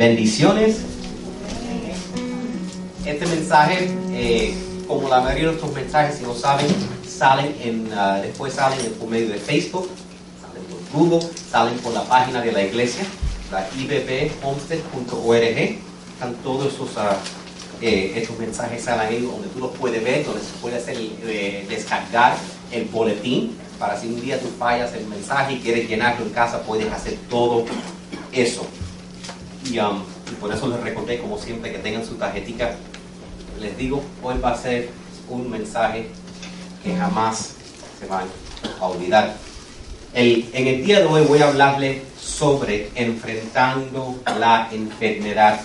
Bendiciones. Este mensaje, eh, como la mayoría de nuestros mensajes, si no saben, salen en, ah, después salen por medio de Facebook, salen por Google, salen por la página de la iglesia, la ibbhomestead.org. Están todos esos, ah, eh, estos mensajes ahí donde tú los puedes ver, donde se puede hacer, eh, descargar el boletín para si un día tú fallas el mensaje y quieres llenarlo en casa, puedes hacer todo eso. Y, um, y por eso les recordé, como siempre, que tengan su tarjetita. Les digo, hoy va a ser un mensaje que jamás se van a olvidar. El- en el día de hoy voy a hablarle sobre enfrentando la enfermedad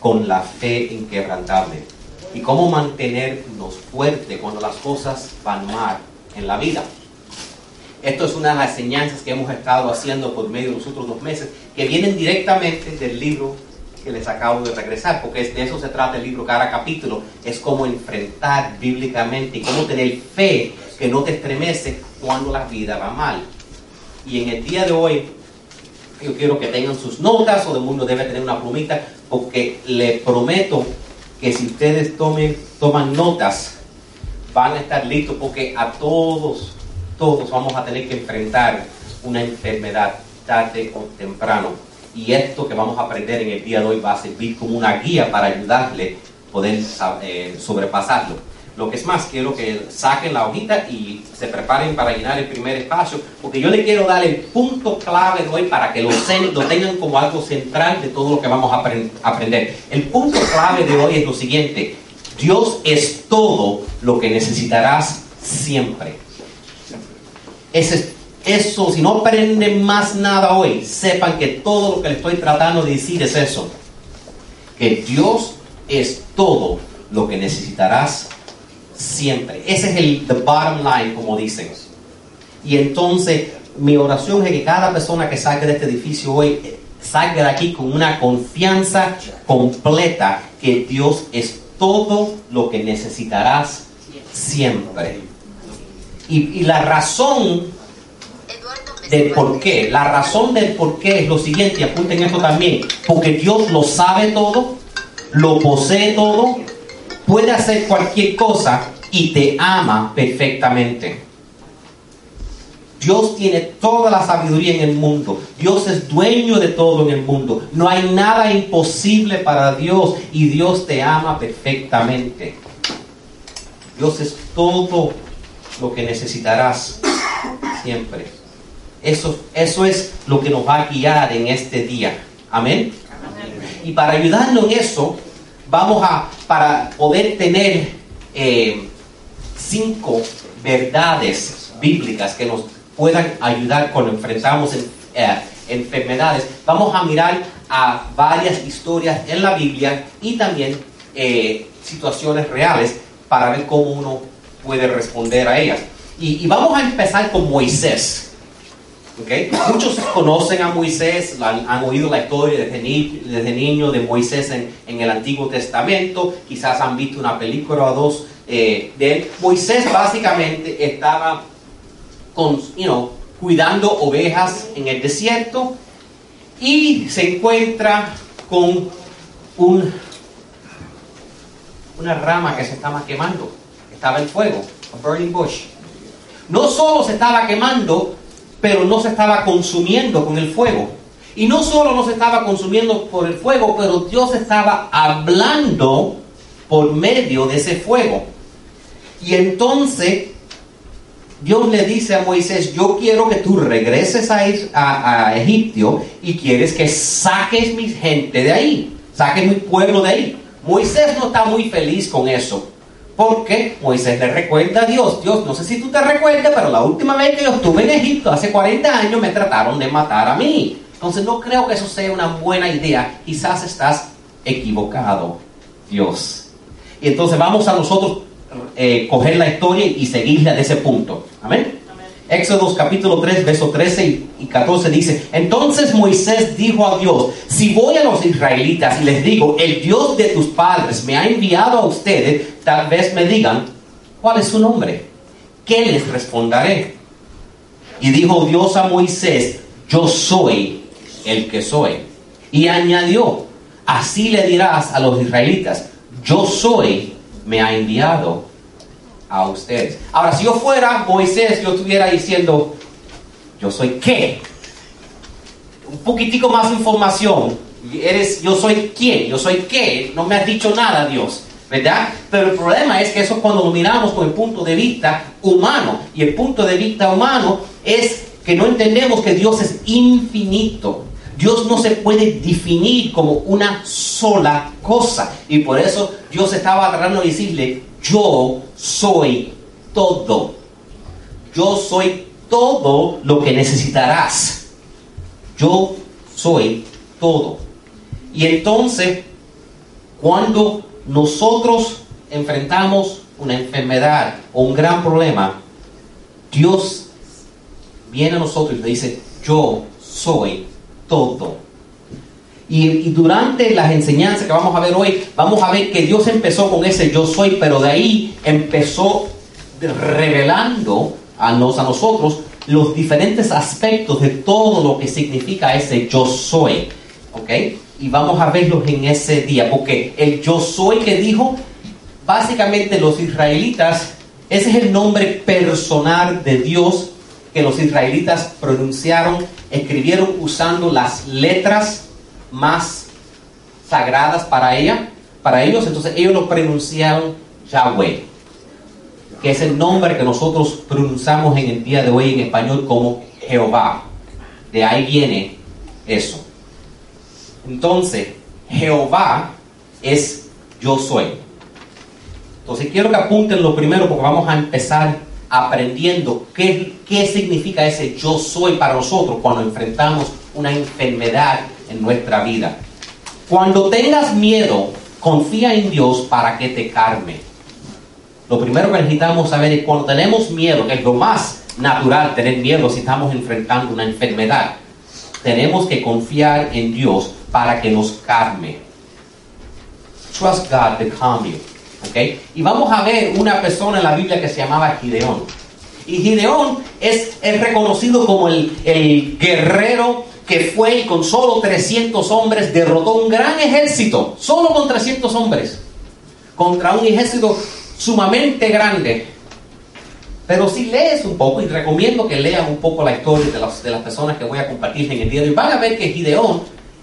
con la fe inquebrantable y cómo mantenernos fuertes cuando las cosas van mal en la vida. Esto es una de las enseñanzas que hemos estado haciendo por medio de los dos meses, que vienen directamente del libro que les acabo de regresar, porque de eso se trata el libro, cada capítulo es cómo enfrentar bíblicamente y cómo tener fe que no te estremece cuando la vida va mal. Y en el día de hoy, yo quiero que tengan sus notas, todo el mundo debe tener una plumita, porque le prometo que si ustedes toman notas, van a estar listos, porque a todos, todos vamos a tener que enfrentar una enfermedad tarde o temprano. Y esto que vamos a aprender en el día de hoy va a servir como una guía para ayudarle a poder eh, sobrepasarlo. Lo que es más, quiero que saquen la hojita y se preparen para llenar el primer espacio, porque yo le quiero dar el punto clave de hoy para que lo, lo tengan como algo central de todo lo que vamos a apren- aprender. El punto clave de hoy es lo siguiente, Dios es todo lo que necesitarás siempre. Ese- eso, si no aprenden más nada hoy, sepan que todo lo que les estoy tratando de decir es eso. Que Dios es todo lo que necesitarás siempre. Ese es el bottom line, como dicen. Y entonces, mi oración es que cada persona que salga de este edificio hoy eh, salga de aquí con una confianza completa que Dios es todo lo que necesitarás siempre. Y, y la razón del por qué, la razón del por qué es lo siguiente, y apunten esto también, porque Dios lo sabe todo, lo posee todo, puede hacer cualquier cosa y te ama perfectamente. Dios tiene toda la sabiduría en el mundo. Dios es dueño de todo en el mundo. No hay nada imposible para Dios y Dios te ama perfectamente. Dios es todo lo que necesitarás siempre. Eso, eso es lo que nos va a guiar en este día. Amén. Y para ayudarnos en eso, vamos a, para poder tener eh, cinco verdades bíblicas que nos puedan ayudar cuando enfrentamos en- eh, enfermedades, vamos a mirar a varias historias en la Biblia y también eh, situaciones reales para ver cómo uno puede responder a ellas. Y vamos a empezar con Moisés. Muchos conocen a Moisés, han, oído la historia desde, ni- desde niño de Moisés en, el Antiguo Testamento, quizás han visto una película o dos eh, de él. Moisés básicamente estaba con, cuidando ovejas en el desierto y se encuentra con un, una rama que se estaba quemando, estaba en fuego, a burning bush. No solo se estaba quemando, pero no se estaba consumiendo con el fuego. Y no solo no se estaba consumiendo por el fuego, pero Dios estaba hablando por medio de ese fuego. Y entonces Dios le dice a Moisés, yo quiero que tú regreses a, a Egipto y quieres que saques mi gente de ahí, saques mi pueblo de ahí. Moisés no está muy feliz con eso, porque Moisés le recuerda a Dios, Dios, no sé si tú te recuerdas, pero la última vez que yo estuve en Egipto, hace 40 años, me trataron de matar a mí. Entonces no creo que eso sea una buena idea, quizás estás equivocado, Dios. Y entonces vamos a nosotros eh, coger la historia y seguirla de ese punto. Amén. Éxodo capítulo 3, verso 13 y- y 14 dice, entonces Moisés dijo a Dios, si voy a los israelitas y les digo, el Dios de tus padres me ha enviado a ustedes, tal vez me digan, ¿cuál es su nombre? ¿Qué les responderé? Y dijo Dios a Moisés, yo soy el que soy. Y añadió, así le dirás a los israelitas, yo soy, me ha enviado a ustedes. Ahora, si yo fuera Moisés, yo estuviera diciendo, yo soy qué? Un poquitico más información. Eres, yo soy quién, yo soy qué, no me has dicho nada, Dios. ¿verdad? Pero el problema es que eso cuando lo miramos con el punto de vista humano, y el punto de vista humano es que no entendemos que Dios es infinito. Dios no se puede definir como una sola cosa. Y por eso Dios estaba tratando de decirle, yo soy todo. Yo soy todo lo que necesitarás. Yo soy todo. Y entonces, cuando nosotros enfrentamos una enfermedad o un gran problema, Dios viene a nosotros y le dice, yo soy todo. Y, durante las enseñanzas que vamos a ver hoy, vamos a ver que Dios empezó con ese yo soy, pero de ahí empezó revelando a, nos, a nosotros los diferentes aspectos de todo lo que significa ese yo soy. ¿Ok? y vamos a verlos en ese día, porque el yo soy que dijo, básicamente los israelitas, ese es el nombre personal de Dios que los israelitas pronunciaron, escribieron usando las letras más sagradas para ella, para ellos, entonces ellos lo pronunciaron Yahweh, que es el nombre que nosotros pronunciamos en el día de hoy en español como Jehová. De ahí viene eso. Entonces, Jehová es yo soy. Entonces quiero que apunten lo primero porque vamos a empezar aprendiendo qué, qué significa ese yo soy para nosotros cuando enfrentamos una enfermedad en nuestra vida. Cuando tengas miedo, confía en Dios para que te calme. Lo primero que necesitamos saber es cuando tenemos miedo, que es lo más natural tener miedo si estamos enfrentando una enfermedad, tenemos que confiar en Dios para que nos calme. Trust God to calm you. ¿Okay? Y vamos a ver una persona en la Biblia que se llamaba Gideón. Y Gideón es, reconocido como el, el guerrero que fue y con solo 300 hombres derrotó un gran ejército, solo con 300 hombres, contra un ejército sumamente grande. Pero si lees un poco, y recomiendo que lean un poco la historia de las, de las personas que voy a compartir en el día de hoy, van a ver que Gideón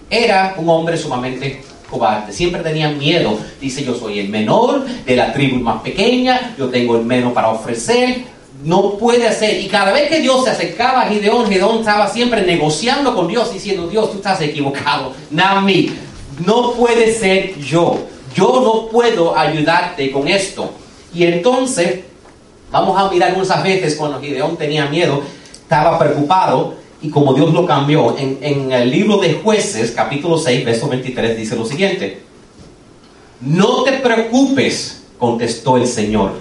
era un hombre sumamente cobarde. Siempre tenía miedo. Dice, yo soy el menor de la tribu más pequeña, yo tengo el menos para ofrecer. No puede ser. Y cada vez que Dios se acercaba a Gideón, Gideón estaba siempre negociando con Dios, diciendo, Dios, tú estás equivocado. Nami, no puede ser yo. Yo no puedo ayudarte con esto. Y entonces, vamos a mirar unas veces cuando Gideón tenía miedo, estaba preocupado y como Dios lo cambió. En, el libro de jueces, capítulo 6, verso 23, dice lo siguiente. No te preocupes, contestó el Señor.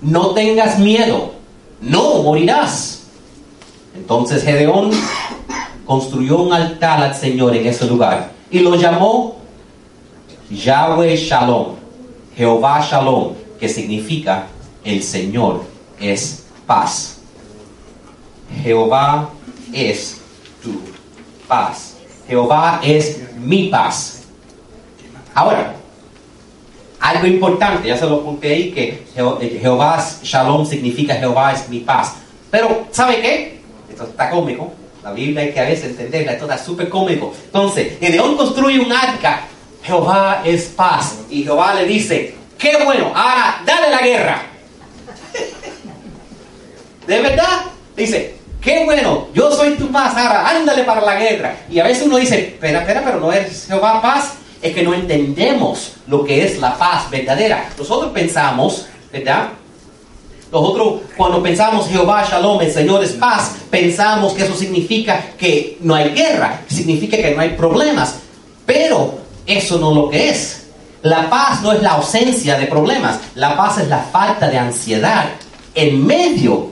No tengas miedo, no morirás. Entonces Gedeón construyó un altar al Señor en ese lugar y lo llamó Yahweh Shalom, Jehová Shalom, que significa el Señor es paz. Jehová es tu paz. Jehová es mi paz. Ahora, algo importante, ya se lo apunté ahí, que eh, Jehová Shalom significa Jehová es mi paz. Pero, ¿sabe qué? Esto está cómico. La Biblia hay que a veces entenderla, esto está súper cómico. Entonces, Gedeón construye un arca, Jehová es paz. Y Jehová le dice, qué bueno, ahora dale la guerra. ¿De verdad? Dice, Qué bueno, yo soy tu paz, ahora ándale para la guerra. Y a veces uno dice, espera, espera, pero no es Jehová paz. Es que no entendemos lo que es la paz verdadera. Nosotros pensamos, ¿verdad? Nosotros cuando pensamos Jehová Shalom, el Señor es paz, pensamos que eso significa que no hay guerra, significa que no hay problemas. Pero eso no es lo que es. La paz no es la ausencia de problemas, la paz es la falta de ansiedad en medio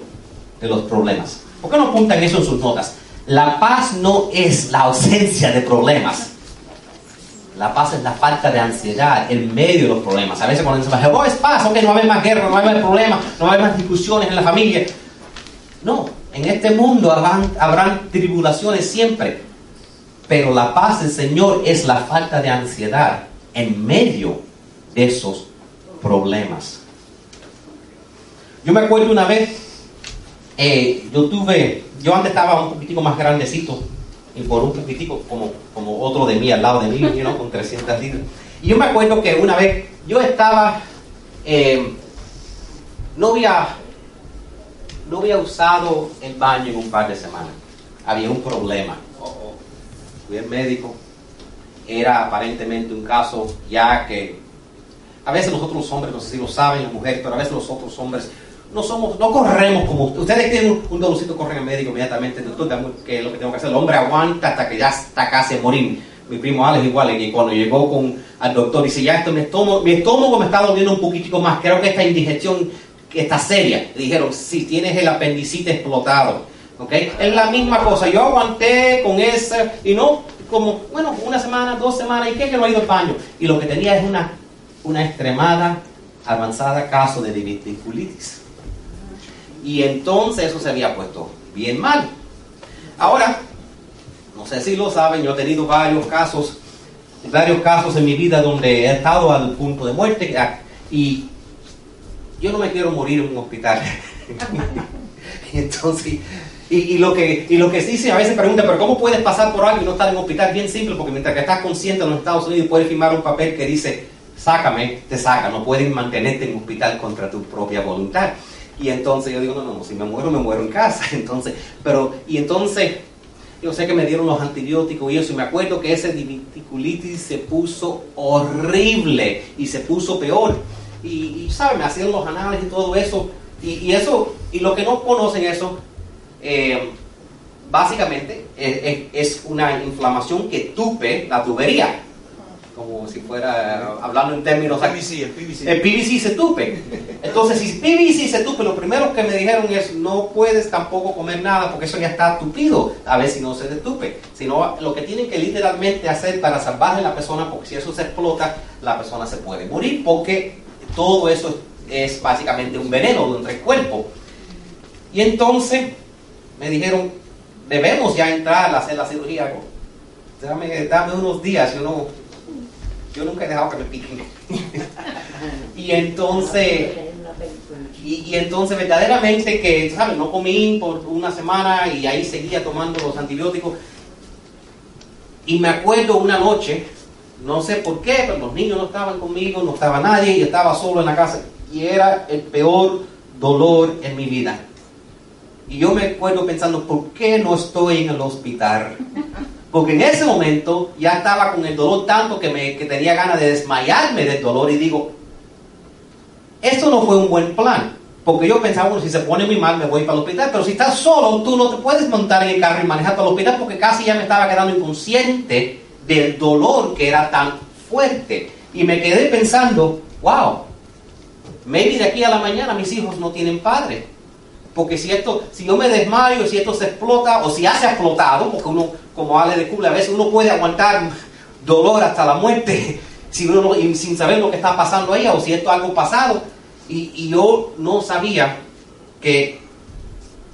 de los problemas. ¿Por qué no apuntan eso en sus notas? La paz no es la ausencia de problemas. La paz es la falta de ansiedad en medio de los problemas. A veces cuando dicen, oh, es paz, ok, no va a haber más guerra, no va a haber problemas, no va a haber más discusiones en la familia. No, en este mundo habrán, habrán tribulaciones siempre. Pero la paz del Señor es la falta de ansiedad en medio de esos problemas. Yo me acuerdo una vez, eh, yo tuve, yo antes estaba un poquitico más grandecito, y por un poquitico como, como otro de mí al lado de mí, you con 300 libras. Y yo me acuerdo que una vez yo estaba, eh, no, había, no había usado el baño en un par de semanas. Había un problema. Fui al médico. Era aparentemente un caso ya que a veces los hombres, no sé si lo saben las mujeres, pero a veces los otros hombres no somos, no corremos como ustedes tienen un, dolorcito, corren al médico inmediatamente, doctor, que es lo que tengo que hacer. El hombre aguanta hasta que ya está casi morir. Mi primo Alex igual, y cuando llegó con al doctor, dice, ya esto, mi estómago, mi estómago me está doliendo un poquitico más, creo que esta indigestión está seria. Le dijeron, si tienes el apendicite explotado. ¿okay? Es la misma cosa, yo aguanté con esa, y no, como, bueno, una semana, dos semanas, ¿y qué que no ha ido al baño? Y lo que tenía es una, una extremada, avanzada caso de diverticulitis. Y entonces eso se había puesto bien mal. Ahora, no sé si lo saben, yo he tenido varios casos, varios casos en mi vida donde he estado al punto de muerte y yo no me quiero morir en un hospital. entonces, y, lo que, y lo que sí se a veces pregunta, pero ¿cómo puedes pasar por algo y no estar en un hospital? Bien simple, porque mientras que estás consciente en los Estados Unidos puedes firmar un papel que dice, sácame, te saca, no pueden mantenerte en un hospital contra tu propia voluntad. Y entonces yo digo, no, no, si me muero, me muero en casa. Entonces, pero, y entonces, yo sé que me dieron los antibióticos y eso, y me acuerdo que ese diverticulitis se puso horrible y se puso peor. Y, y ¿sabes? Me hacían los análisis y todo eso. Y, eso, y lo que no conocen eso, eh, básicamente es, es, una inflamación que tupe la tubería como si fuera hablando en términos PVC, el PVC. El PVC se tupe. Entonces, si PVC se tupe, lo primero que me dijeron es no puedes tampoco comer nada porque eso ya está tupido, a ver si no se detupe. Sino lo que tienen que literalmente hacer para salvarle a la persona, porque si eso se explota, la persona se puede morir, porque todo eso es básicamente un veneno dentro del cuerpo. Y entonces me dijeron, debemos ya entrar a hacer la cirugía. Dame, dame unos días, yo no yo nunca he dejado que me piquen. y entonces, y, entonces verdaderamente que, ¿sabes? No comí por una semana y ahí seguía tomando los antibióticos. Y me acuerdo una noche, no sé por qué, pero los niños no estaban conmigo, no estaba nadie, y estaba solo en la casa. Y era el peor dolor en mi vida. Y yo me acuerdo pensando, ¿por qué no estoy en el hospital? Porque en ese momento ya estaba con el dolor tanto que, me, que tenía ganas de desmayarme del dolor y digo, esto no fue un buen plan. Porque yo pensaba, bueno, si se pone muy mal me voy para el hospital, pero si estás solo, tú no te puedes montar en el carro y manejar para el hospital porque casi ya me estaba quedando inconsciente del dolor que era tan fuerte. Y me quedé pensando, wow, maybe de aquí a la mañana mis hijos no tienen padre. Porque si esto, si yo me desmayo, si esto se explota, o si ha explotado, porque uno, como Ale de Cule, a veces uno puede aguantar dolor hasta la muerte, si uno sin saber lo que está pasando ahí, o si esto es algo pasado, y yo no sabía que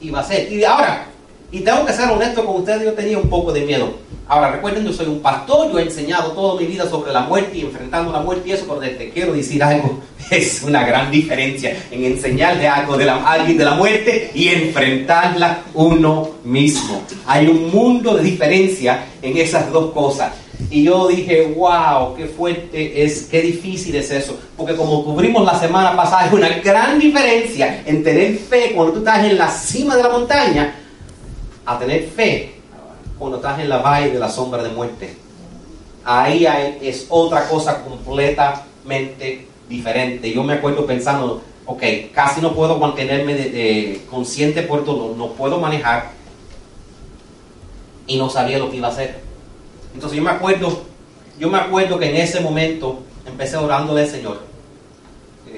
iba a ser. Y ahora, y tengo que ser honesto con ustedes, yo tenía un poco de miedo. Ahora, recuerden, yo soy un pastor, yo he enseñado toda mi vida sobre la muerte y enfrentando la muerte y eso, pero te quiero decir algo, es una gran diferencia en enseñarle algo de la, a alguien de la muerte y enfrentarla uno mismo. Hay un mundo de diferencia en esas dos cosas. Y yo dije, wow, qué fuerte es, qué difícil es eso. Porque como cubrimos la semana pasada, hay una gran diferencia en tener fe cuando tú estás en la cima de la montaña a tener fe cuando estás en la valle de la sombra de muerte. Ahí es otra cosa completamente diferente. Yo me acuerdo pensando, ok, casi no puedo mantenerme consciente por todo, no puedo manejar y no sabía lo que iba a hacer. Entonces yo me acuerdo, yo me acuerdo que en ese momento empecé orándole al Señor.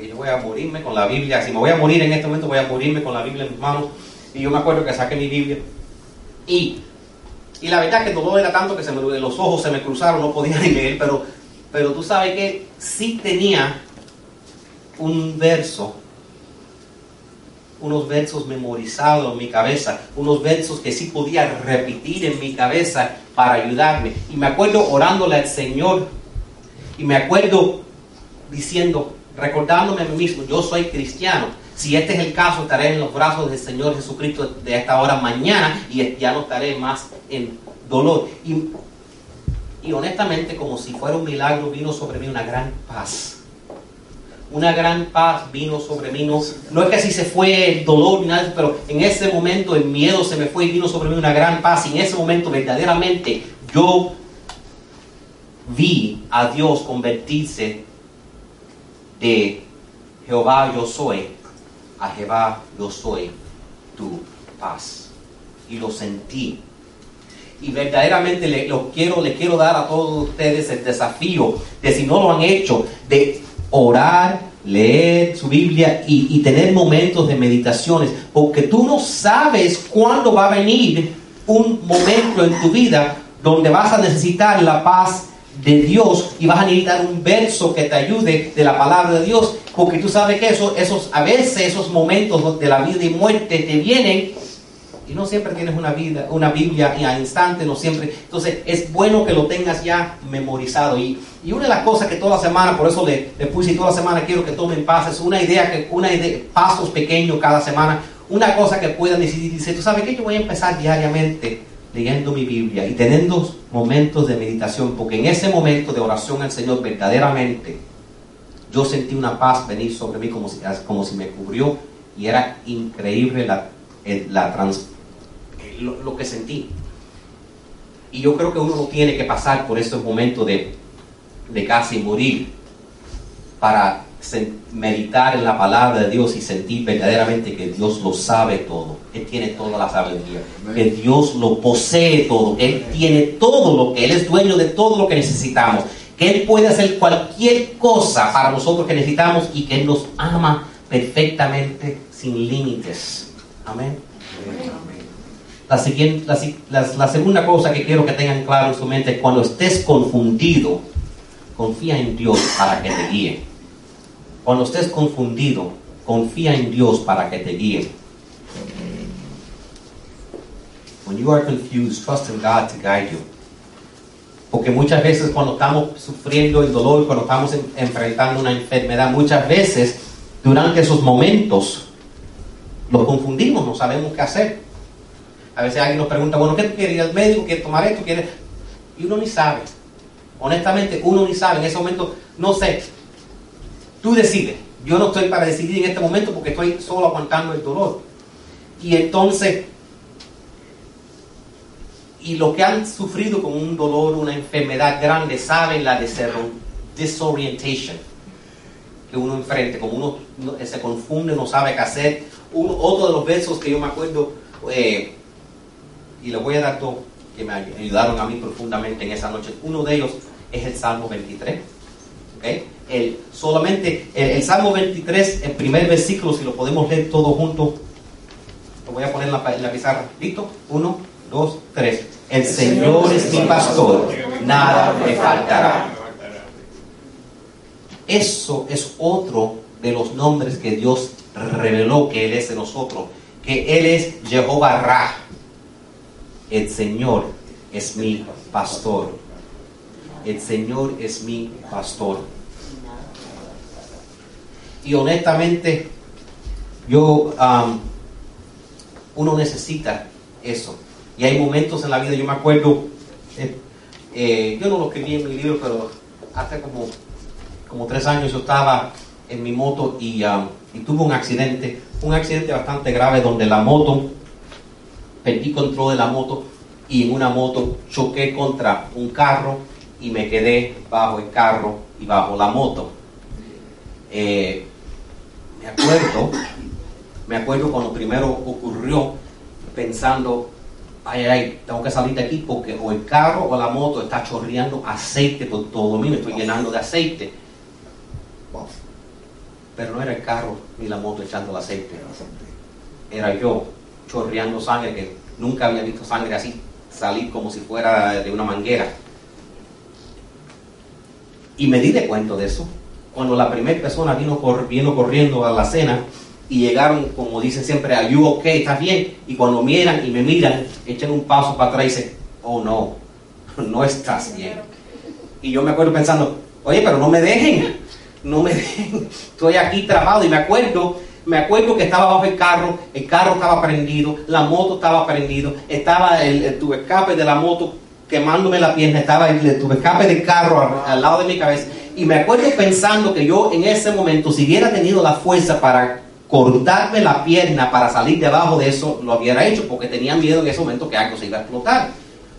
Yo voy a morirme con la Biblia, si me voy a morir en este momento voy a morirme con la Biblia en mis manos. Y yo me acuerdo que saqué mi Biblia y, y la verdad es que todo era tanto que los ojos se me cruzaron, no podía ni leer, pero, pero tú sabes que sí tenía un verso unos versos memorizados en mi cabeza, unos versos que sí podía repetir en mi cabeza para ayudarme. Y me acuerdo orándole al Señor y me acuerdo diciendo, recordándome a mí mismo, yo soy cristiano. Si este es el caso, estaré en los brazos del Señor Jesucristo de esta hora mañana y ya no estaré más en dolor. Y, honestamente, como si fuera un milagro, vino sobre mí una gran paz una gran paz vino sobre mí. No, es que así se fue el dolor, nada, pero en ese momento el miedo se me fue y vino sobre mí una gran paz. Y en ese momento verdaderamente yo vi a Dios convertirse de Jehová yo soy a Jehová yo soy tu paz. Y lo sentí. Y verdaderamente le, lo quiero, le quiero dar a todos ustedes el desafío de si no lo han hecho, de orar, leer su Biblia y, tener momentos de meditaciones, porque tú no sabes cuándo va a venir un momento en tu vida donde vas a necesitar la paz de Dios y vas a necesitar un verso que te ayude de la palabra de Dios, porque tú sabes que eso, esos, a veces esos momentos de la vida y muerte te vienen y no siempre tienes una, vida, una Biblia a instante, no siempre. Entonces es bueno que lo tengas ya memorizado. Y, y una de las cosas que toda la semana, por eso le, le puse y toda la semana quiero que tomen pases, una idea, que, una idea, pasos pequeños cada semana, una cosa que puedan decidir. Dice, tú sabes que yo voy a empezar diariamente leyendo mi Biblia y teniendo momentos de meditación, porque en ese momento de oración al Señor verdaderamente yo sentí una paz venir sobre mí como si, como si me cubrió y era increíble la, la transformación lo, que sentí. Y yo creo que uno no tiene que pasar por estos momentos de, de casi morir para meditar en la palabra de Dios y sentir verdaderamente que Dios lo sabe todo. Él tiene toda la sabiduría. Que Dios lo posee todo. Él tiene todo lo que Él es dueño de todo lo que necesitamos. Que Él puede hacer cualquier cosa para nosotros que necesitamos y que Él nos ama perfectamente sin límites. Amén. La, siguiente, la, segunda cosa que quiero que tengan claro en su mente es cuando estés confundido, confía en Dios para que te guíe. Cuando estés confundido, confía en Dios para que te guíe. When you are confused, trust in God to guide you. Porque muchas veces cuando estamos sufriendo el dolor, cuando estamos enfrentando una enfermedad, muchas veces durante esos momentos lo confundimos, no sabemos qué hacer. A veces alguien nos pregunta, bueno, ¿qué tú quieres? ¿Ir al médico? ¿Quieres tomar esto? ¿Quieres? Y uno ni sabe. Honestamente, uno ni sabe. En ese momento, no sé. Tú decides. Yo no estoy para decidir en este momento porque estoy solo aguantando el dolor. Y entonces, y los que han sufrido con un dolor, una enfermedad grande, saben la desorientation que uno enfrenta, como uno se confunde, no sabe qué hacer. otro de los versos que yo me acuerdo, eh, y les voy a dar dos que me ayudaron a mí profundamente en esa noche. Uno de ellos es el Salmo 23. El, solamente el, Salmo 23, el primer versículo, si lo podemos leer todos juntos, lo voy a poner en la, en la pizarra. ¿Listo? Uno, dos, tres. El Señor es mi pastor, nada me faltará. Eso es otro de los nombres que Dios reveló que Él es de nosotros, que Él es Jehová Ra el Señor es mi pastor. El Señor es mi pastor. Y honestamente, yo, uno necesita eso. Y hay momentos en la vida, yo me acuerdo, eh, eh, yo no lo escribí en mi libro, pero hace como, como tres años yo estaba en mi moto y, y tuve un accidente, un accidente bastante grave donde la moto perdí control de la moto y en una moto choqué contra un carro y me quedé bajo el carro y bajo la moto. Eh, me acuerdo, me acuerdo cuando primero ocurrió pensando, ay, ay, tengo que salir de aquí porque o el carro o la moto está chorreando aceite por todo mí, me estoy llenando de aceite. Pero no era el carro ni la moto echando el aceite, era yo chorreando sangre que nunca había visto sangre así salir como si fuera de una manguera. Y me di de cuenta de eso. Cuando la primera persona vino, vino corriendo a la cena y llegaron, como dicen siempre, a you okay, ¿estás bien? Y cuando miran y me miran, echan un paso para atrás y dicen, oh no, no estás bien. Y yo me acuerdo pensando, oye, pero no me dejen, no me dejen, estoy aquí trabado y me acuerdo, me acuerdo que estaba bajo el carro, el carro estaba prendido, la moto estaba prendido, estaba el, el tubo escape de la moto quemándome la pierna, estaba el, el tubo escape del carro al lado de mi cabeza. Y me acuerdo pensando que yo en ese momento, si hubiera tenido la fuerza para cortarme la pierna para salir debajo de eso, lo hubiera hecho porque tenía miedo en ese momento que algo se iba a explotar.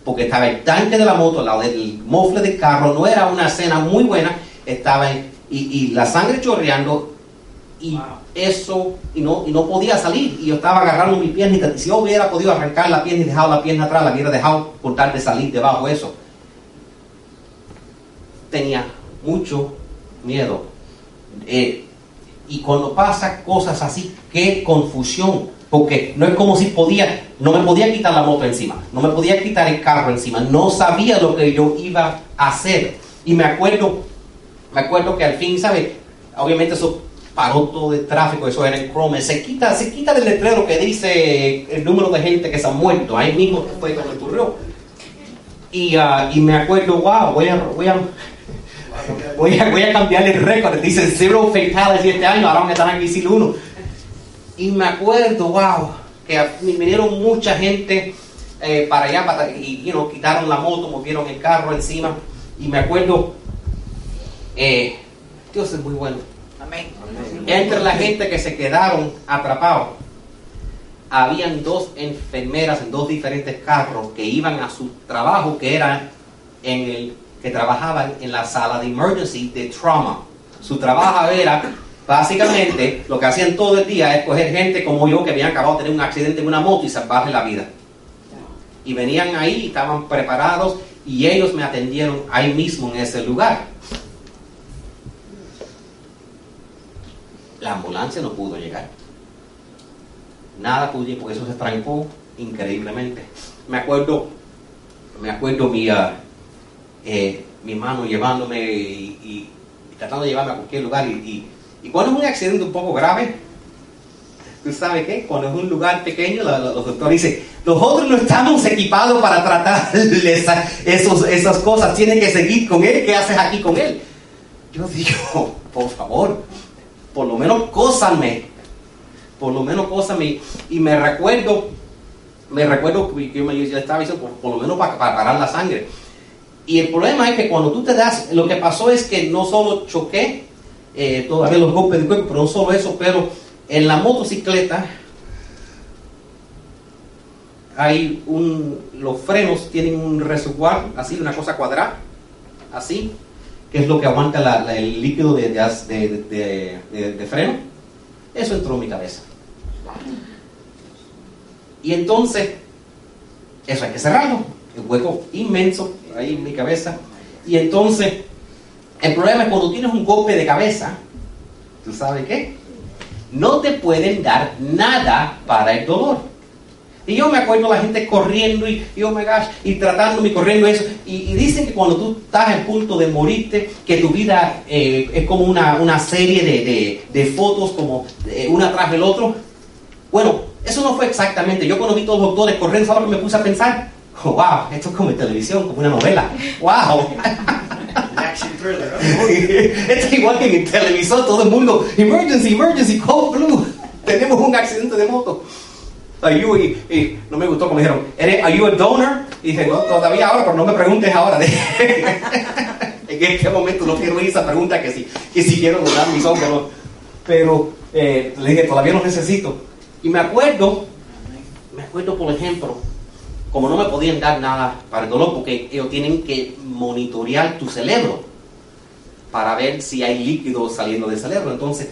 Porque estaba el tanque de la moto al lado del mofle del carro, no era una escena muy buena, estaba en- y, y la sangre chorreando y eso, y no, y no podía salir. Y yo estaba agarrando mi pierna y si yo hubiera podido arrancar la pierna y dejado la pierna atrás, la hubiera dejado con tal de salir debajo de eso. Tenía mucho miedo. Eh, y cuando pasa cosas así, qué confusión. Porque no es como si podía, no me podía quitar la moto encima, no me podía quitar el carro encima, no sabía lo que yo iba a hacer. Y me acuerdo, me acuerdo que al fin, ¿sabes? Obviamente eso paró todo el tráfico, eso era en Chrome, se quita, se quita del letrero que dice el número de gente que se ha muerto, ahí mismo fue cuando ocurrió. Y, ah, y me acuerdo, wow, voy a, voy a, voy a, voy a cambiar el récord. Dice zero fatalities este año, ahora van a estar aquí sin uno. Y me acuerdo, wow, que vinieron mucha gente eh, para allá para, y you know, quitaron la moto, movieron el carro encima. Y me acuerdo, eh, Dios es muy bueno. Amén. Entre la gente que se quedaron atrapados, habían dos enfermeras en dos diferentes carros que iban a su trabajo, que era en el que trabajaban en la sala de emergency de trauma. Su trabajo era básicamente lo que hacían todo el día es coger gente como yo que habían acabado de tener un accidente en una moto y salvarle la vida. Y venían ahí, estaban preparados y ellos me atendieron ahí mismo en ese lugar. La ambulancia no pudo llegar. Nada llegar porque eso se trancó increíblemente. Me acuerdo, me acuerdo mi, ah, eh, mi mano llevándome y, tratando de llevarme a cualquier lugar. Y, cuando es un accidente un poco grave, ¿tú sabes qué? Cuando es un lugar pequeño, los doctores dicen, nosotros no estamos equipados para tratar esa- esas cosas, tienes que seguir con él, ¿qué haces aquí con él? Yo digo, por favor, por lo menos cósame, por lo menos cósame. Y me recuerdo, me recuerdo que yo, me, yo estaba diciendo, por, lo menos para parar la sangre. Y el problema es que cuando tú te das, lo que pasó es que no solo choqué, eh, todavía los golpes de cuerpo, pero no solo eso, pero en la motocicleta hay un, los frenos tienen un reservoir, así, una cosa cuadrada, así, que es lo que aguanta el líquido de- de- de- de freno. Eso entró en mi cabeza. Y entonces, eso hay que cerrarlo, el hueco inmenso ahí en mi cabeza. Y entonces, el problema es cuando tienes un golpe de cabeza, ¿tú sabes qué? No te pueden dar nada para el dolor. Y yo me acuerdo la gente corriendo y, y oh my gosh, y tratándome y corriendo eso. Y, y dicen que cuando tú estás al punto de morirte, que tu vida eh, es como una, una serie de, de- de fotos, como eh, una tras del otro. Bueno, eso no fue exactamente. Yo cuando vi todos los doctores corriendo, ¿sabes que me puse a pensar? Oh, wow, esto es como en televisión, como una novela. Wow. Action thriller. Esto es igual que en el televisor, todo el mundo, emergency, emergency, code blue. Tenemos un accidente de moto. Are you, y, y no me gustó como dijeron, ¿eres, are you a donor? Y dije, no, todavía ahora, pero no me preguntes ahora. en este momento no quiero ir esa pregunta que si, que si quiero donar mis órganos. Pero eh, le dije, todavía los necesito. Y me acuerdo, me acuerdo, por ejemplo, como no me podían dar nada para el dolor, porque ellos tienen que monitorear tu cerebro para ver si hay líquido saliendo del cerebro. Entonces,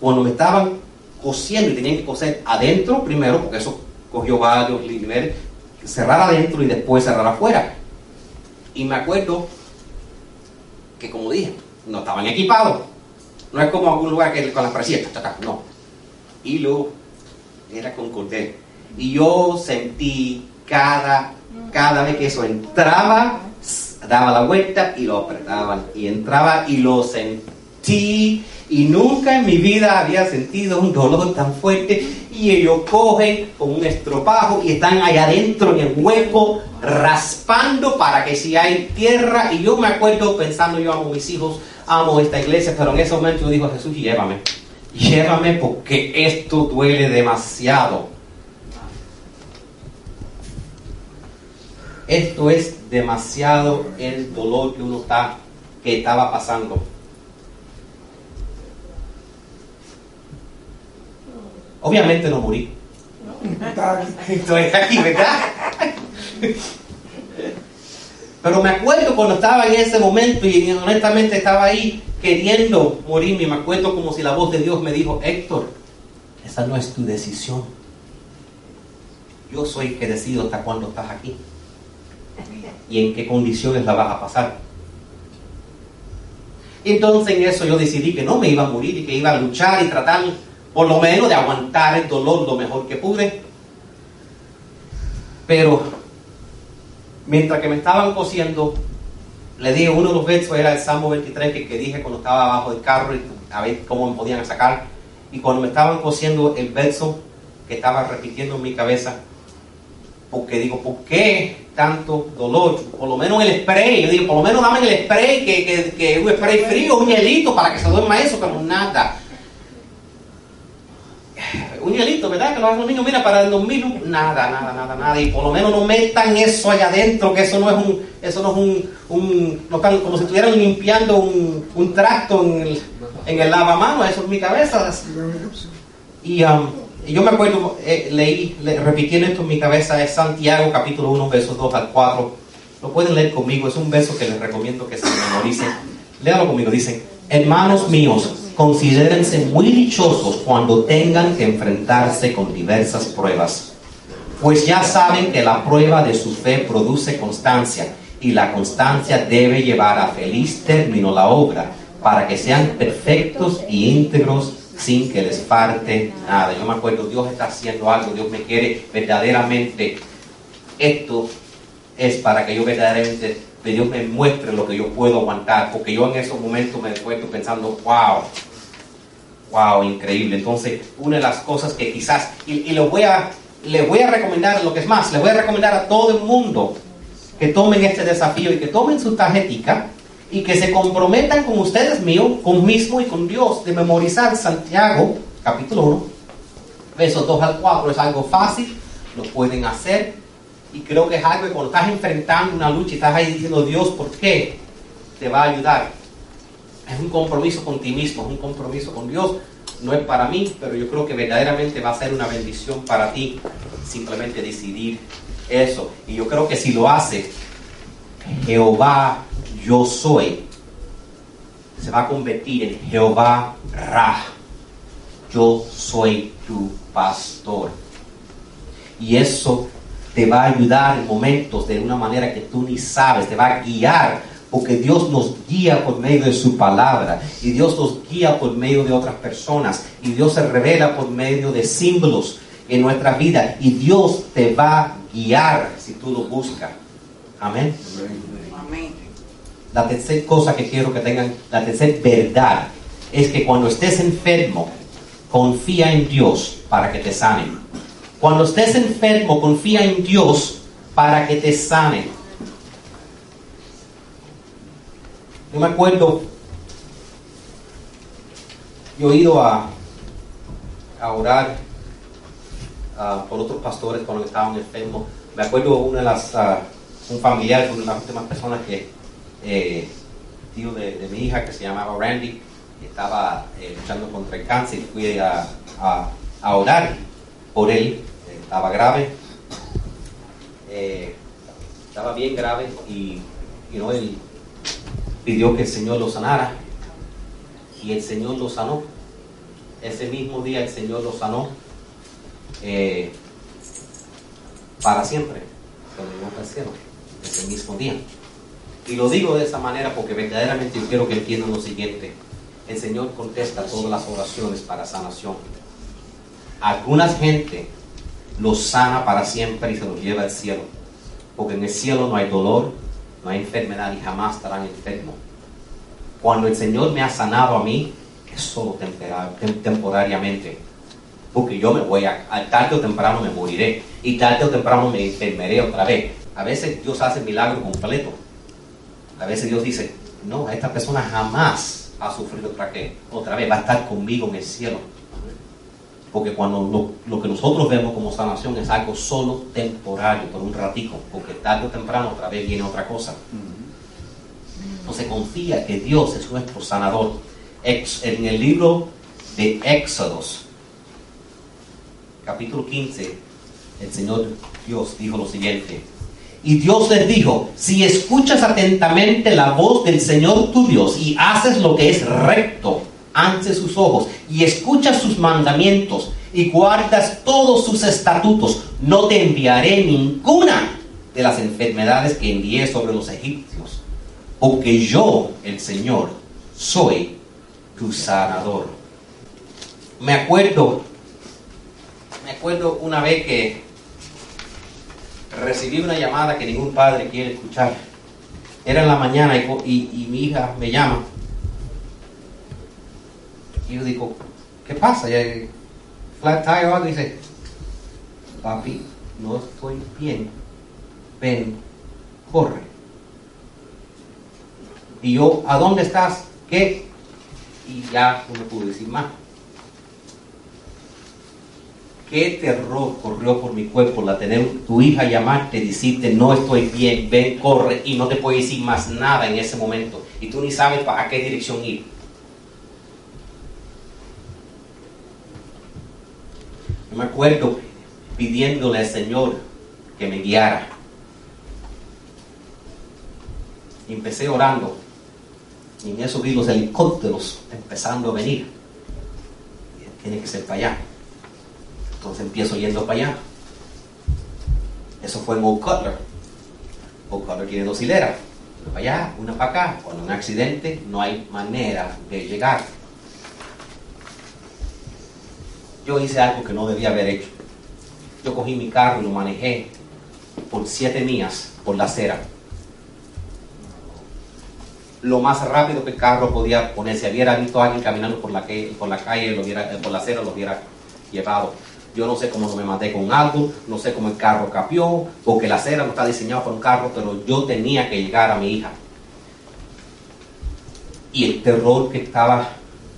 cuando me estaban cosiendo y tenían que coser adentro primero, porque eso cogió varios niveles, cerrar adentro y después cerrar afuera. Y me acuerdo que, como dije, no estaban equipados. No es como algún lugar que con las ta, no. Y lo era con cordel. Y yo sentí cada, cada vez que eso entraba, daba la vuelta y lo apretaban. Y entraba y lo sentí. Y nunca en mi vida había sentido un dolor tan fuerte. Y ellos cogen con un estropajo y están allá adentro en el hueco raspando para que si hay tierra. Y yo me acuerdo pensando yo amo mis hijos amo esta iglesia pero en ese momento yo digo Jesús llévame llévame porque esto duele demasiado esto es demasiado el dolor que uno está que estaba pasando Obviamente no morí. Estoy aquí, ¿verdad? Pero me acuerdo cuando estaba en ese momento y honestamente estaba ahí queriendo morirme. Me acuerdo como si la voz de Dios me dijo, Héctor, esa no es tu decisión. Yo soy el que decido hasta cuándo estás aquí. Y en qué condiciones la vas a pasar. Y entonces en eso yo decidí que no me iba a morir y que iba a luchar y tratar por lo menos de aguantar el dolor lo mejor que pude. Pero mientras que me estaban cosiendo, le dije uno de los versos, era el Salmo 23 que, que dije cuando estaba abajo del carro y a ver cómo me podían sacar. Y cuando me estaban cosiendo el verso que estaba repitiendo en mi cabeza, porque digo, ¿por qué tanto dolor? Por lo menos el spray, yo digo, por lo menos dame el spray, que, que, que un spray frío, un hielito para que se duerma eso, como nada un hielito, ¿verdad? Que lo hacen los niños, mira, para el 2000, nada, nada, nada, nada. Y por lo menos no metan eso allá adentro, que eso no es un, eso no es un, un como si estuvieran limpiando un, un tracto en el, en el lavamanos, eso es mi cabeza. Y, um, yo me acuerdo, eh, leí, le, repitiendo esto en mi cabeza, es Santiago capítulo 1, versos 2 al 4. Lo pueden leer conmigo, es un verso que les recomiendo que se memoricen. Léalo conmigo, dicen, hermanos míos, considérense muy dichosos cuando tengan que enfrentarse con diversas pruebas, pues ya saben que la prueba de su fe produce constancia y la constancia debe llevar a feliz término la obra para que sean perfectos y íntegros sin que les falte nada. Yo me acuerdo, Dios está haciendo algo, Dios me quiere verdaderamente. Esto es para que yo verdaderamente Dios me muestre lo que yo puedo aguantar, porque yo en esos momentos me encuentro pensando, wow, Wow, increíble. Entonces, una de las cosas que quizás, y, y voy a, les voy a recomendar, lo que es más, les voy a recomendar a todo el mundo que tomen este desafío y que tomen su tarjetica y que se comprometan con ustedes míos, con mismo y con Dios, de memorizar Santiago, capítulo 1, versos 2 al 4. Es algo fácil, lo pueden hacer. Y creo que es algo que cuando estás enfrentando una lucha y estás ahí diciendo, Dios, ¿por qué? Te va a ayudar es un compromiso con ti mismo, es un compromiso con Dios. No es para mí, pero yo creo que verdaderamente va a ser una bendición para ti simplemente decidir eso. Y yo creo que si lo hace, Jehová yo soy, se va a convertir en Jehová Ra. Yo soy tu pastor. Y eso te va a ayudar en momentos de una manera que tú ni sabes, te va a guiar porque Dios nos guía por medio de su palabra y Dios nos guía por medio de otras personas y Dios se revela por medio de símbolos en nuestra vida y Dios te va a guiar si tú lo buscas. Amén. La tercera cosa que quiero que tengan, la tercera verdad, es que cuando estés enfermo, confía en Dios para que te sane. Cuando estés enfermo, confía en Dios para que te sane. Yo me acuerdo, yo he ido a, a orar por otros pastores cuando estaban enfermos. Me acuerdo una de las, uh, un familiar, una de las últimas personas que, eh, tío de, mi hija que se llamaba Randy, estaba eh, luchando contra el cáncer. Fui a, orar por él, estaba grave, eh, estaba bien grave y, no, él pidió que el Señor lo sanara y el Señor lo sanó. Ese mismo día el Señor lo sanó eh, para siempre, cielo, ese mismo día. Y lo digo de esa manera porque verdaderamente yo quiero que entiendan lo siguiente. El Señor contesta todas las oraciones para sanación. Alguna gente los sana para siempre y se los lleva al cielo. Porque en el cielo no hay dolor, no hay enfermedad y jamás estarán enfermos. Cuando el Señor me ha sanado a mí, es solo temporariamente. Porque yo me voy a, tarde o temprano me moriré. Y tarde o temprano me enfermaré otra vez. A veces Dios hace milagro completo. A veces Dios dice, no, esta persona jamás ha sufrido otra, que, otra vez, va a estar conmigo en el cielo. Porque cuando lo, lo que nosotros vemos como sanación es algo solo temporario, por un ratico, porque tarde o temprano otra vez viene otra cosa. Entonces confía que Dios es nuestro sanador. En el libro de Éxodos, capítulo 15, el Señor Dios dijo lo siguiente. Y Dios les dijo, si escuchas atentamente la voz del Señor tu Dios y haces lo que es recto ante sus ojos y escuchas sus mandamientos y guardas todos sus estatutos, no te enviaré ninguna de las enfermedades que envié sobre los egipcios, porque yo, el Señor, soy tu sanador. Me acuerdo, me acuerdo una vez que recibí una llamada que ningún padre quiere escuchar. Era en la mañana y, mi hija me llama. Y yo digo, ¿qué pasa? Y flat tire o algo, y dice, papi, no estoy bien. Ven, corre. Y yo, ¿a dónde estás? ¿Qué? Y ya no pude decir más. Qué terror corrió por mi cuerpo la tener tu hija llamarte y decirte no estoy bien, ven, corre y no te puede decir más nada en ese momento y tú ni sabes para qué dirección ir. Yo me acuerdo pidiéndole al Señor que me guiara. Empecé orando y en eso vi los helicópteros empezando a venir. Tiene que ser para allá. Entonces empiezo yendo para allá. Eso fue en Old Cutler. Old Cutler tiene dos hileras. Una para allá, una para acá. Cuando un accidente no hay manera de llegar. Yo hice algo que no debía haber hecho. Yo cogí mi carro y lo manejé por siete millas por la acera. Lo más rápido que el carro podía poner. Si hubiera visto a alguien caminando por la, calle, eh, por la acera, lo hubiera llevado. Yo no sé cómo no me maté con algo, no sé cómo el carro capió, porque la acera no está diseñada para un carro, pero yo tenía que llegar a mi hija. Y el terror que estaba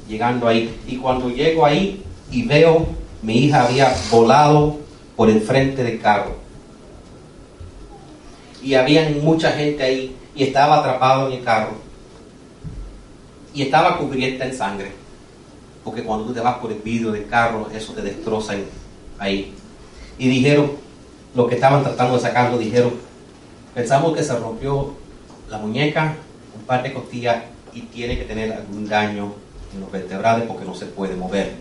llegando ahí. Y cuando llego ahí y veo, mi hija había volado por el frente del carro. Y había mucha gente ahí y estaba atrapado en el carro. Y estaba cubierta en sangre porque cuando tú te vas por el vidrio del carro, eso te destroza en- ahí. Y dijeron, los que estaban tratando de sacarlo, dijeron, pensamos que se rompió la muñeca, un par de costillas y tiene que tener algún daño en los vertebrales porque no se puede mover.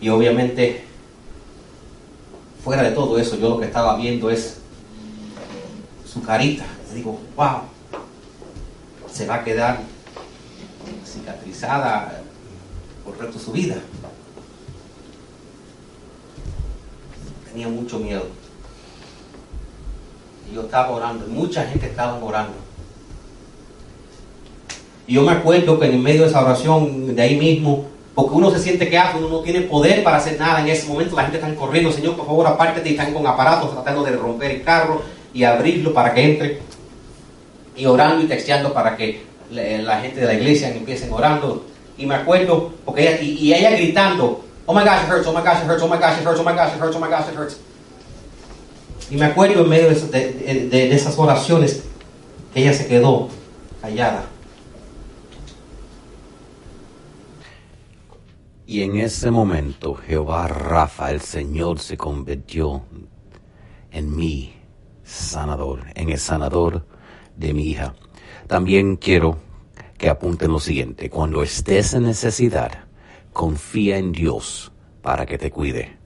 Y obviamente, fuera de todo eso, yo lo que estaba viendo es su carita. Y digo, wow, se va a quedar cicatrizada por el resto de su vida. Tenía mucho miedo. Y yo estaba orando, mucha gente estaba orando. Y yo me acuerdo que en medio de esa oración, de ahí mismo, porque uno se siente que hace, uno no tiene poder para hacer nada en ese momento, la gente está corriendo, Señor, por favor, apártate, y están con aparatos tratando de romper el carro y abrirlo para que entre, y orando y texteando para que la, la gente de la iglesia empiecen orando. Y me acuerdo, porque y ella gritando, oh my gosh, it hurts, oh my gosh, it hurts, oh my gosh, it hurts, oh my gosh, it hurts, oh my gosh, it hurts. Y me acuerdo en medio de, de- de esas oraciones que ella se quedó callada. Y en ese momento Jehová Rafa, el Señor, se convirtió en mi sanador, en el sanador de mi hija. También quiero que apunten lo siguiente, cuando estés en necesidad, confía en Dios para que te cuide.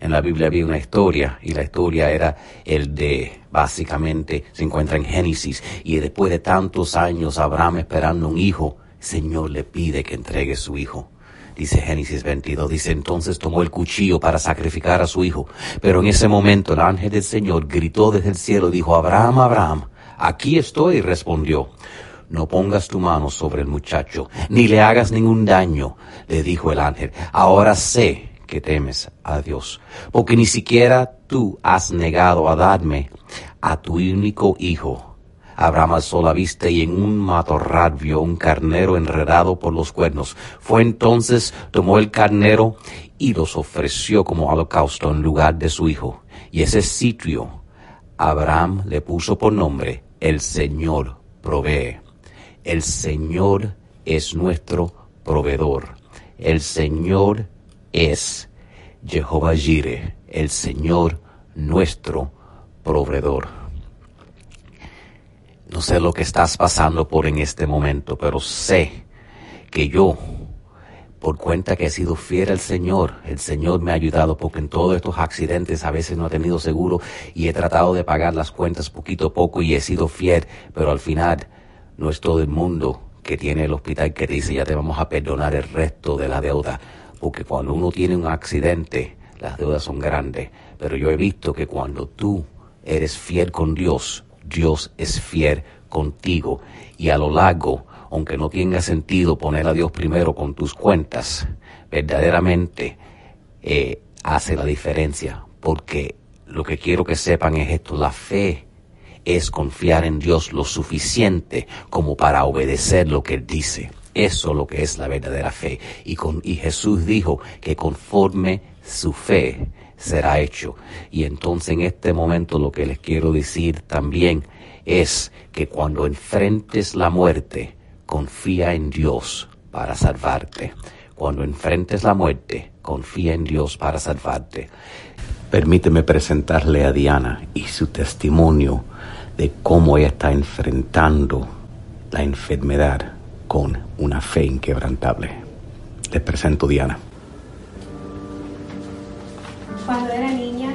En la Biblia había una historia y la historia era el de, básicamente, se encuentra en Génesis y después de tantos años Abraham esperando un hijo, Señor le pide que entregue su hijo. Dice Génesis 22, dice entonces tomó el cuchillo para sacrificar a su hijo. Pero en ese momento el ángel del Señor gritó desde el cielo, dijo, Abraham, Abraham, aquí estoy, respondió. No pongas tu mano sobre el muchacho, ni le hagas ningún daño, le dijo el ángel. Ahora sé que temes a Dios, porque ni siquiera tú has negado a darme a tu único hijo. Abraham alzó la vista y en un matorral vio un carnero enredado por los cuernos. Fue entonces, tomó el carnero y los ofreció como holocausto en lugar de su hijo. Y ese sitio Abraham le puso por nombre, el Señor provee. El Señor es nuestro proveedor. El Señor es Jehová Jireh, el Señor nuestro proveedor. No sé lo que estás pasando por en este momento, pero sé que yo, por cuenta que he sido fiel al Señor, el Señor me ha ayudado porque en todos estos accidentes a veces no he tenido seguro y he tratado de pagar las cuentas poquito a poco y he sido fiel, pero al final no es todo el mundo que tiene el hospital que te dice ya te vamos a perdonar el resto de la deuda, porque cuando uno tiene un accidente, las deudas son grandes, pero yo he visto que cuando tú eres fiel con Dios, Dios es fiel contigo. Y a lo largo, aunque no tenga sentido poner a Dios primero con tus cuentas, verdaderamente eh, hace la diferencia, porque lo que quiero que sepan es esto, la fe es confiar en Dios lo suficiente como para obedecer lo que Él dice. Eso es lo que es la verdadera fe. Y, con, y Jesús dijo que conforme su fe será hecho. Y entonces en este momento lo que les quiero decir también es que cuando enfrentes la muerte, confía en Dios para salvarte. Cuando enfrentes la muerte, confía en Dios para salvarte. Permíteme presentarle a Diana y su testimonio de cómo ella está enfrentando la enfermedad con una fe inquebrantable. Les presento Diana. Cuando era niña,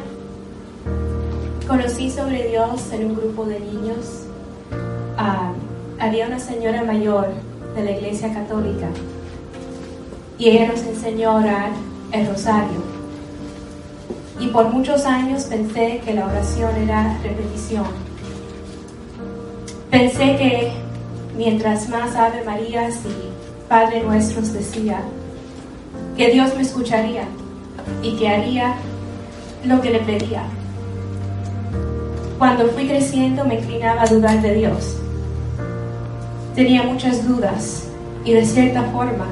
conocí sobre Dios en un grupo de niños. Ah, había una señora mayor de la iglesia católica y ella nos enseñó a orar el rosario. Y por muchos años pensé que la oración era repetición. Pensé que mientras más Ave Marías y Padre Nuestros decía, que Dios me escucharía y que haría lo que le pedía. Cuando fui creciendo me inclinaba a dudar de Dios. Tenía muchas dudas y de cierta forma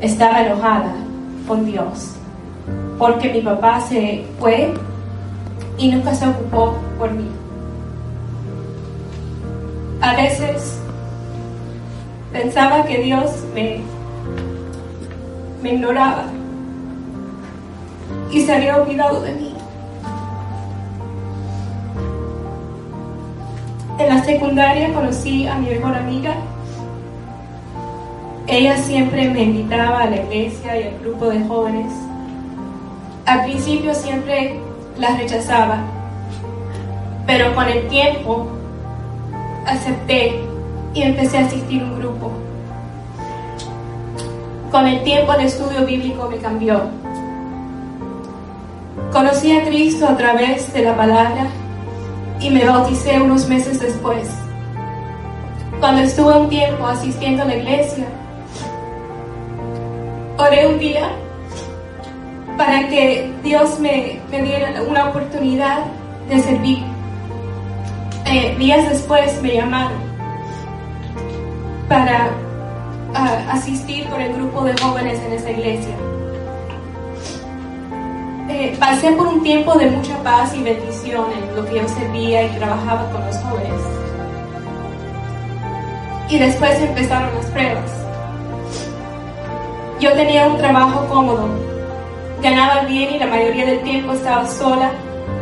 estaba enojada con Dios porque mi papá se fue y nunca se ocupó por mí. A veces pensaba que Dios me, me ignoraba y se había olvidado de mí. En la secundaria conocí a mi mejor amiga. Ella siempre me invitaba a la iglesia y al grupo de jóvenes. Al principio siempre la rechazaba, pero con el tiempo acepté y empecé a asistir a un grupo. Con el tiempo el estudio bíblico me cambió. Conocí a Cristo a través de la palabra y me bauticé unos meses después. Cuando estuve un tiempo asistiendo a la iglesia, oré un día para que Dios me, me diera una oportunidad de servir. Eh, días después me llamaron para uh, asistir con el grupo de jóvenes en esa iglesia. Eh, pasé por un tiempo de mucha paz y bendición en lo que yo servía y trabajaba con los jóvenes. Y después empezaron las pruebas. Yo tenía un trabajo cómodo, ganaba bien y la mayoría del tiempo estaba sola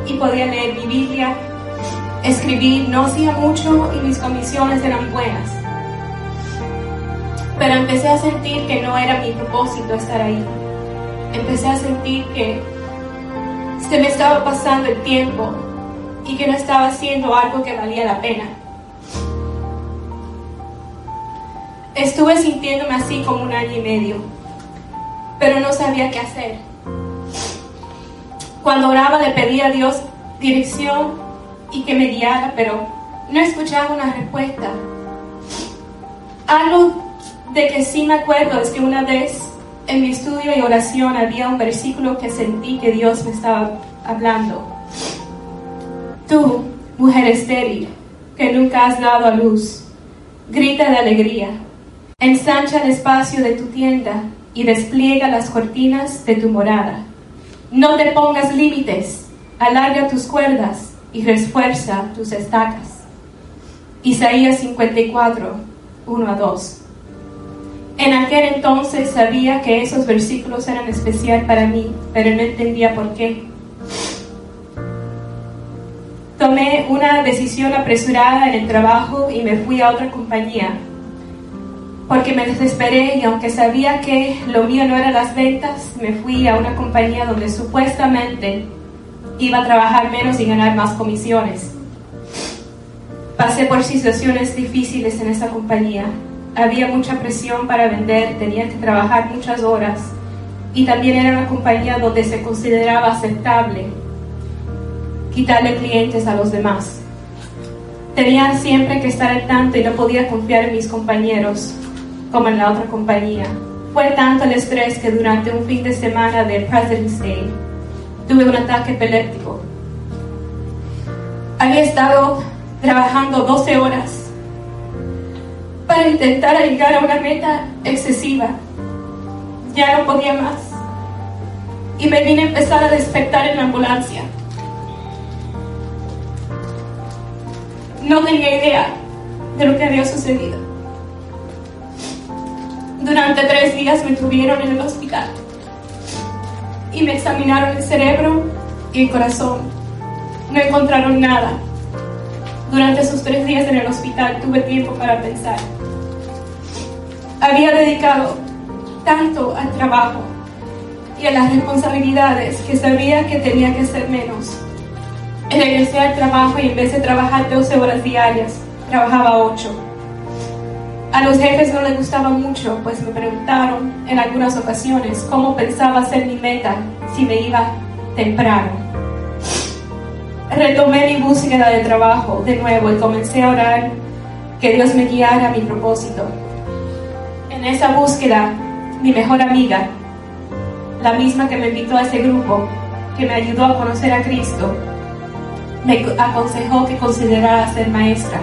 y podía leer mi Biblia, escribir, no hacía mucho y mis condiciones eran buenas. Pero empecé a sentir que no era mi propósito estar ahí. Empecé a sentir que se me estaba pasando el tiempo y que no estaba haciendo algo que valía la pena. Estuve sintiéndome así como un año y medio, pero no sabía qué hacer. Cuando oraba le pedía a Dios dirección y que me guiara, pero no escuchaba una respuesta. Algo de que sí me acuerdo es que una vez en mi estudio y oración había un versículo que sentí que Dios me estaba hablando. Tú, mujer estéril, que nunca has dado a luz, grita de alegría, ensancha el espacio de tu tienda y despliega las cortinas de tu morada. No te pongas límites, alarga tus cuerdas y refuerza tus estacas. Isaías 54, 1 a 2. En aquel entonces sabía que esos versículos eran especial para mí, pero no entendía por qué. Tomé una decisión apresurada en el trabajo y me fui a otra compañía, porque me desesperé y aunque sabía que lo mío no eran las ventas, me fui a una compañía donde supuestamente iba a trabajar menos y ganar más comisiones. Pasé por situaciones difíciles en esa compañía. Había mucha presión para vender, tenía que trabajar muchas horas y también era una compañía donde se consideraba aceptable quitarle clientes a los demás. Tenía siempre que estar al tanto y no podía confiar en mis compañeros como en la otra compañía. Fue tanto el estrés que durante un fin de semana del President's Day tuve un ataque epiléptico. Había estado trabajando 12 horas para intentar llegar a una meta excesiva. Ya no podía más. Y me vine a empezar a despertar en la ambulancia. No tenía idea de lo que había sucedido. Durante tres días me tuvieron en el hospital y me examinaron el cerebro y el corazón. No encontraron nada. Durante esos tres días en el hospital tuve tiempo para pensar. Había dedicado tanto al trabajo y a las responsabilidades que sabía que tenía que ser menos regresé al trabajo y en vez de trabajar 12 horas diarias, trabajaba 8. A los jefes no les gustaba mucho, pues me preguntaron en algunas ocasiones cómo pensaba ser mi meta si me iba temprano. Retomé mi búsqueda de trabajo de nuevo y comencé a orar que Dios me guiara a mi propósito. En esa búsqueda, mi mejor amiga, la misma que me invitó a ese grupo, que me ayudó a conocer a Cristo, me aconsejó que considerara ser maestra.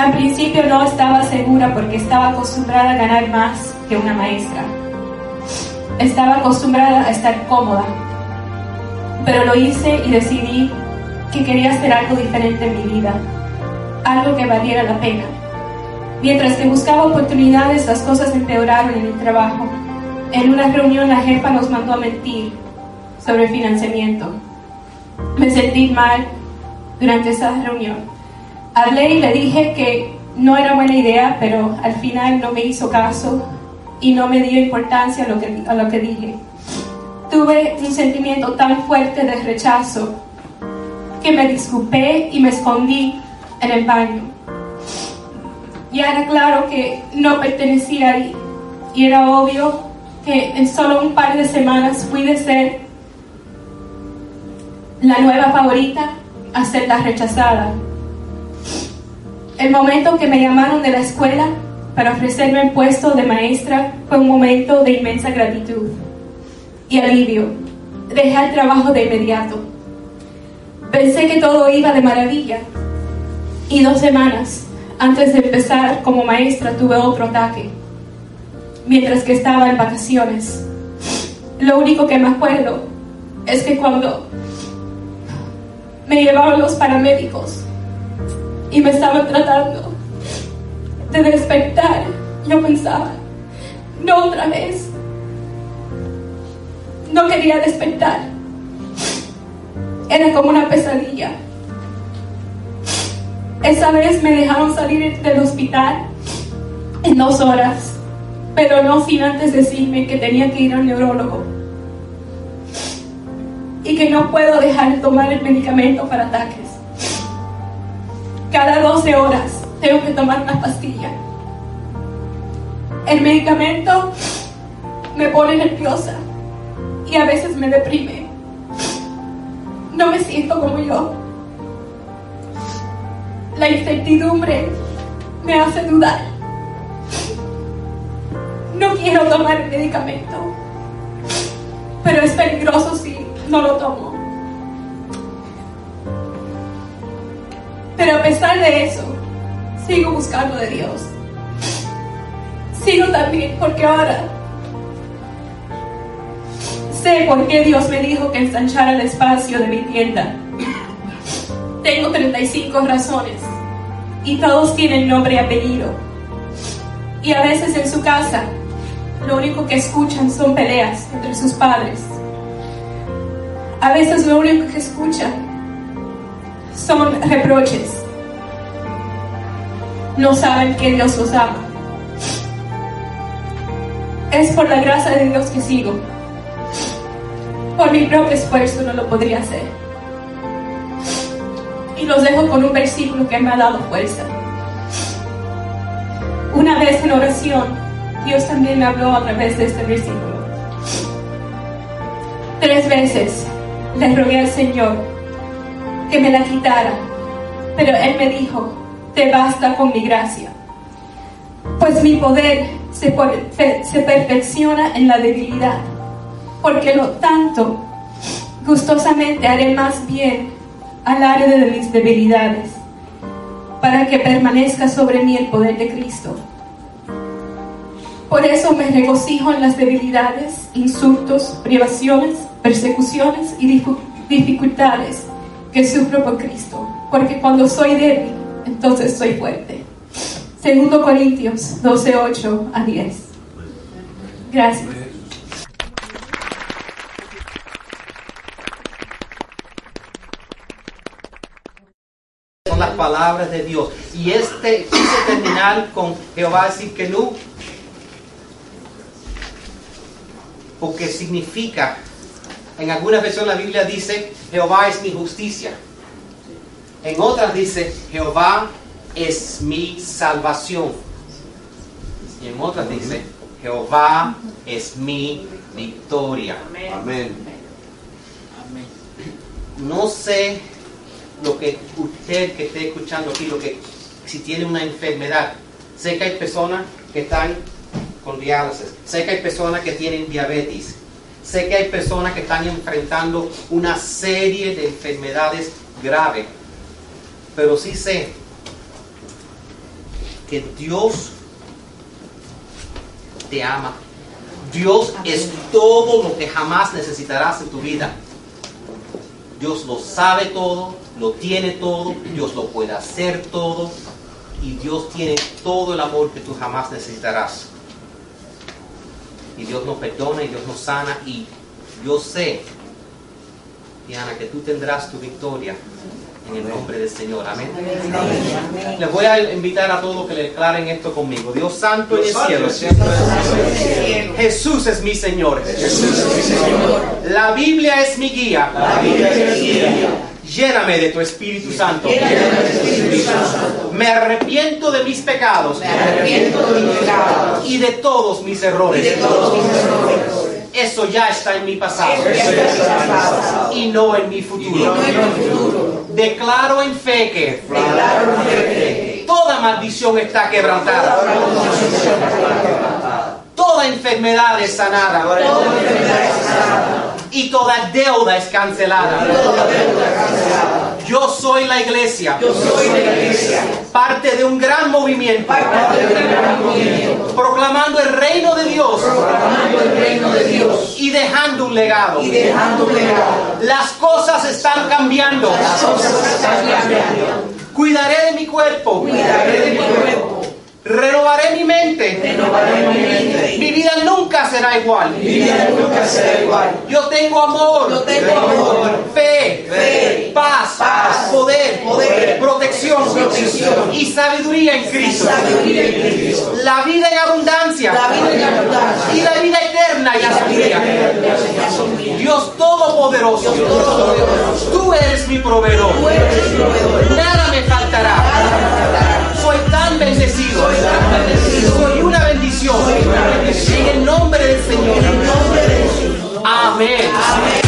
Al principio no estaba segura porque estaba acostumbrada a ganar más que una maestra. Estaba acostumbrada a estar cómoda. Pero lo hice y decidí que quería hacer algo diferente en mi vida, algo que valiera la pena. Mientras que buscaba oportunidades, las cosas empeoraron en el trabajo. En una reunión la jefa nos mandó a mentir sobre financiamiento me sentí mal durante esa reunión. Hablé y le dije que no era buena idea, pero al final no me hizo caso y no me dio importancia a lo que, a lo que dije. Tuve un sentimiento tan fuerte de rechazo que me disculpé y me escondí en el baño. Ya era claro que no pertenecía ahí y era obvio que en solo un par de semanas fui de ser la nueva favorita a ser la rechazada. El momento que me llamaron de la escuela para ofrecerme el puesto de maestra fue un momento de inmensa gratitud y alivio. Dejé el trabajo de inmediato. Pensé que todo iba de maravilla y dos semanas antes de empezar como maestra tuve otro ataque mientras que estaba en vacaciones. Lo único que me acuerdo es que cuando me llevaban los paramédicos y me estaban tratando de despertar. Yo pensaba, no otra vez. No quería despertar. Era como una pesadilla. Esa vez me dejaron salir del hospital en dos horas, pero no sin antes decirme que tenía que ir al neurólogo y que no puedo dejar de tomar el medicamento para ataques. Cada 12 horas tengo que tomar una pastilla. El medicamento me pone nerviosa y a veces me deprime. No me siento como yo. La incertidumbre me hace dudar. No quiero tomar el medicamento, pero es peligroso si no lo tomo. Pero a pesar de eso, sigo buscando de Dios. Sigo también porque ahora sé por qué Dios me dijo que ensanchara el espacio de mi tienda. Tengo 35 razones y todos tienen nombre y apellido. Y a veces en su casa lo único que escuchan son peleas entre sus padres. A veces lo único que escuchan son reproches. No saben que Dios los ama. Es por la gracia de Dios que sigo. Por mi propio esfuerzo no lo podría hacer. Y los dejo con un versículo que me ha dado fuerza. Una vez en oración, Dios también me habló a través de este versículo. Tres veces le rogué al Señor que me la quitara, pero Él me dijo, te basta con mi gracia, pues mi poder se, se perfecciona en la debilidad, porque lo tanto gustosamente haré más bien al área de mis debilidades, para que permanezca sobre mí el poder de Cristo. Por eso me regocijo en las debilidades, insultos, privaciones, persecuciones y dificultades que sufro por Cristo. Porque cuando soy débil, entonces soy fuerte. Segundo Corintios 12, 8 a 10. Gracias. Son las palabras de Dios. Y este quise terminar con Jehová decir que no. Porque significa, en algunas versiones la Biblia dice, Jehová es mi justicia. En otras dice, Jehová es mi salvación. Y en otras dice, Jehová es mi victoria. Amén. No sé lo que usted que esté escuchando aquí, lo que si tiene una enfermedad. Sé que hay personas que están con diálisis. Sé que hay personas que tienen diabetes. Sé que hay personas que están enfrentando una serie de enfermedades graves. Pero sí sé que Dios te ama. Dios es todo lo que jamás necesitarás en tu vida. Dios lo sabe todo, lo tiene todo, Dios lo puede hacer todo y Dios tiene todo el amor que tú jamás necesitarás. Y Dios nos perdona y Dios nos sana y yo sé, Diana, que tú tendrás tu victoria en el nombre del Señor. Amén. Les voy a invitar a todos que le declaren esto conmigo. Dios santo en el cielo. Jesús es mi Señor. La Biblia es mi guía. Lléname de tu Espíritu Santo. Me arrepiento de mis pecados. Y de todos mis errores. Eso ya está en mi pasado. Y no en mi futuro. Declaro en fe que toda maldición está quebrantada. Toda enfermedad es sanada. Y toda deuda es cancelada. Yo soy la iglesia. Parte de un gran movimiento. Proclamando el reino de Dios. Y dejando un legado. Las cosas están cambiando. Cuidaré de mi cuerpo. Renovaré mi mente. Mi vida nunca será igual. Yo tengo amor. Fe. Paz. Poder. Protección. Y sabiduría en Cristo. La vida en abundancia. Y la vida eterna ya es mía. Dios Todopoderoso. Tú eres mi proveedor. Nada me faltará. Bendecido. Soy una bendición. En el nombre del Señor. Amén.